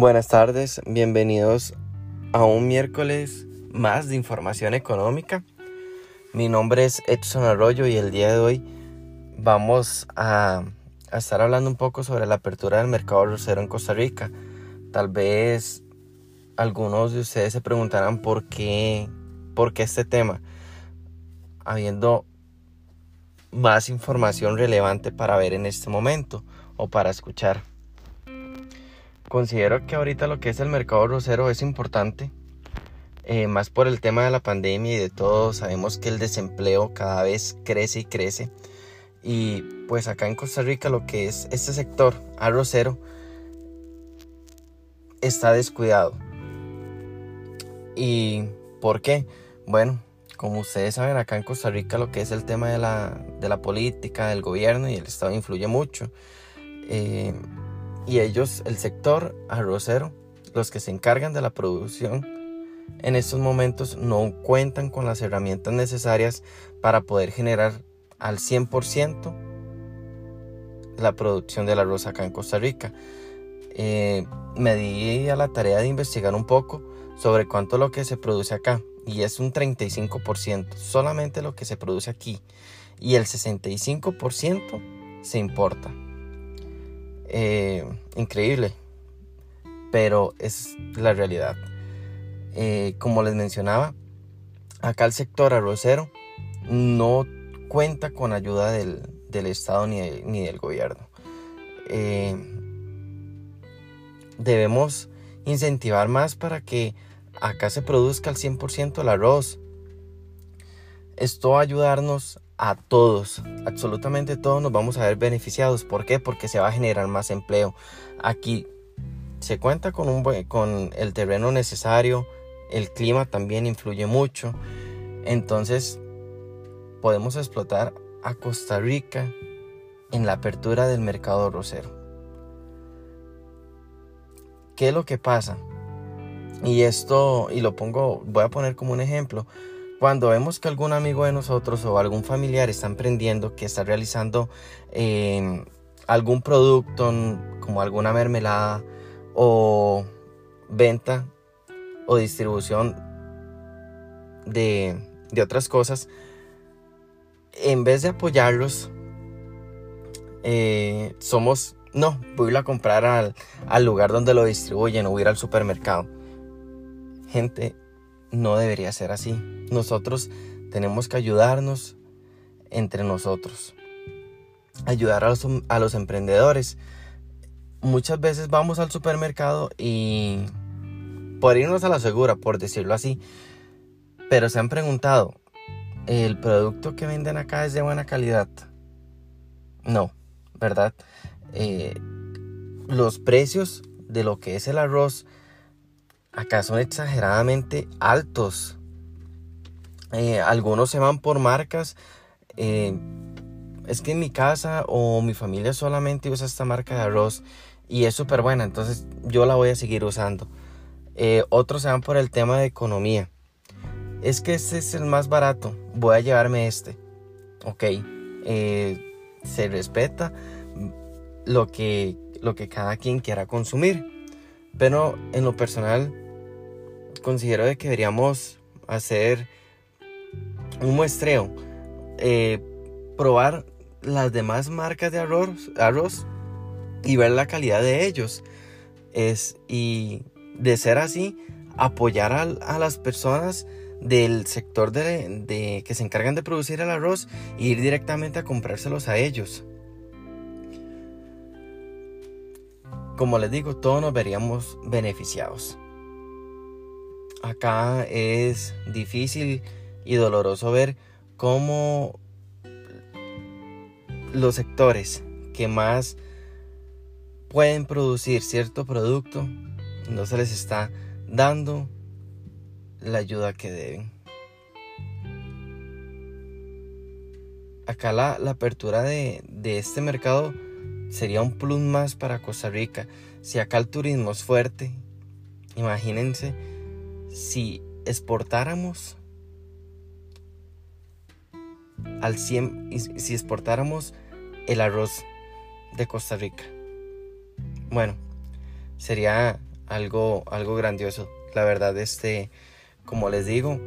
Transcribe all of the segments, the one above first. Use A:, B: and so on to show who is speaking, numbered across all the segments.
A: Buenas tardes, bienvenidos a un miércoles más de información económica. Mi nombre es Edson Arroyo y el día de hoy vamos a, estar hablando un poco sobre la apertura del mercado rosero en Costa Rica. Tal vez algunos de ustedes se preguntarán por qué, por qué este tema, habiendo más información relevante para ver en este momento o para escuchar. Considero que ahorita lo que es el mercado rosero es importante, eh, más por el tema de la pandemia y de todo. Sabemos que el desempleo cada vez crece y crece. Y pues acá en Costa Rica lo que es este sector arrocero está descuidado. ¿Y por qué? Bueno, como ustedes saben, acá en Costa Rica lo que es el tema de la, de la política, del gobierno y el Estado influye mucho. Eh, y ellos, el sector arrocero, los que se encargan de la producción, en estos momentos no cuentan con las herramientas necesarias para poder generar al 100% la producción del arroz acá en Costa Rica. Eh, me di a la tarea de investigar un poco sobre cuánto lo que se produce acá y es un 35%, solamente lo que se produce aquí y el 65% se importa. Eh, increíble, pero es la realidad. Eh, como les mencionaba, acá el sector arrocero no cuenta con ayuda del, Estado ni, del gobierno. Eh, debemos incentivar más para que acá se produzca al 100% el arroz. Esto va a ayudarnos a todos, absolutamente todos nos vamos a ver beneficiados. ¿Por qué? Porque se va a generar más empleo. Aquí se cuenta con, un, con el terreno necesario, el clima también influye mucho. Entonces podemos explotar a Costa Rica en la apertura del mercado rosero. ¿Qué es lo que pasa? Y esto, y lo pongo, voy a poner como un ejemplo. Cuando vemos que algún amigo de nosotros o algún familiar está emprendiendo, que está realizando em, algún producto como alguna mermelada o venta o distribución de, otras cosas, en vez de apoyarlos, eh, somos, no, voy a comprar al, al lugar donde lo distribuyen o ir al supermercado. Gente, no debería ser así. Nosotros tenemos que ayudarnos entre nosotros. Ayudar a los, emprendedores. Muchas veces vamos al supermercado y por irnos a la segura, por decirlo así. Pero se han preguntado, ¿el producto que venden acá es de buena calidad? No, ¿verdad? Eh, los precios de lo que es el arroz acá son exageradamente altos. Eh, algunos se van por marcas. Eh, es que en mi casa o mi familia solamente usa esta marca de arroz y es súper buena, entonces yo la voy a seguir usando. Eh, otros se van por el tema de economía. Es que este es el más barato, voy a llevarme este. Ok, se respeta lo que, lo que cada quien quiera consumir. Pero en lo personal, considero que deberíamos hacer un muestreo, eh, probar las demás marcas de arroz, y ver la calidad de ellos. Y de ser así, apoyar a, las personas del sector de, que se encargan de producir el arroz e ir directamente a comprárselos a ellos. Como les digo, todos nos veríamos beneficiados. Acá es difícil y doloroso ver cómo los sectores que más pueden producir cierto producto no se les está dando la ayuda que deben. Acá la, apertura de, de este mercado sería un plus más para Costa Rica. Si acá el turismo es fuerte, imagínense si exportáramos al 100, si exportáramos el arroz de Costa Rica. Bueno, sería algo, algo grandioso. La verdad, este, como les digo,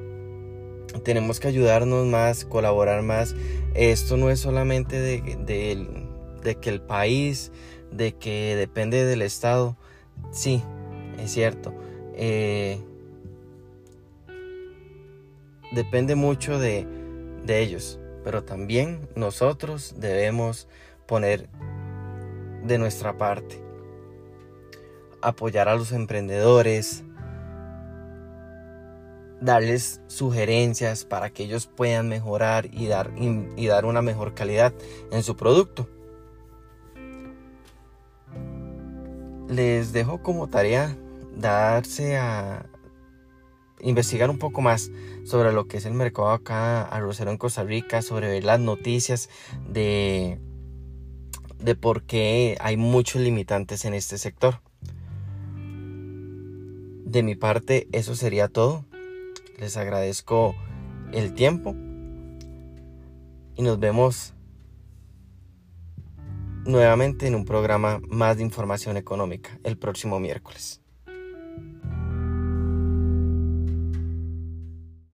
A: tenemos que ayudarnos más, colaborar más. Esto no es solamente de, que el país, de que depende del Estado. Sí, es cierto. Eh, depende mucho de, de ellos, pero también nosotros debemos poner de nuestra parte. Apoyar a los emprendedores, darles sugerencias para que ellos puedan mejorar y dar, y, dar una mejor calidad en su producto. Les dejo como tarea darse a investigar un poco más sobre lo que es el mercado acá a Rosero en Costa Rica, sobre las noticias de, de por qué hay muchos limitantes en este sector. De mi parte, eso sería todo. Les agradezco el tiempo y nos vemos nuevamente en un programa más de información económica el próximo miércoles.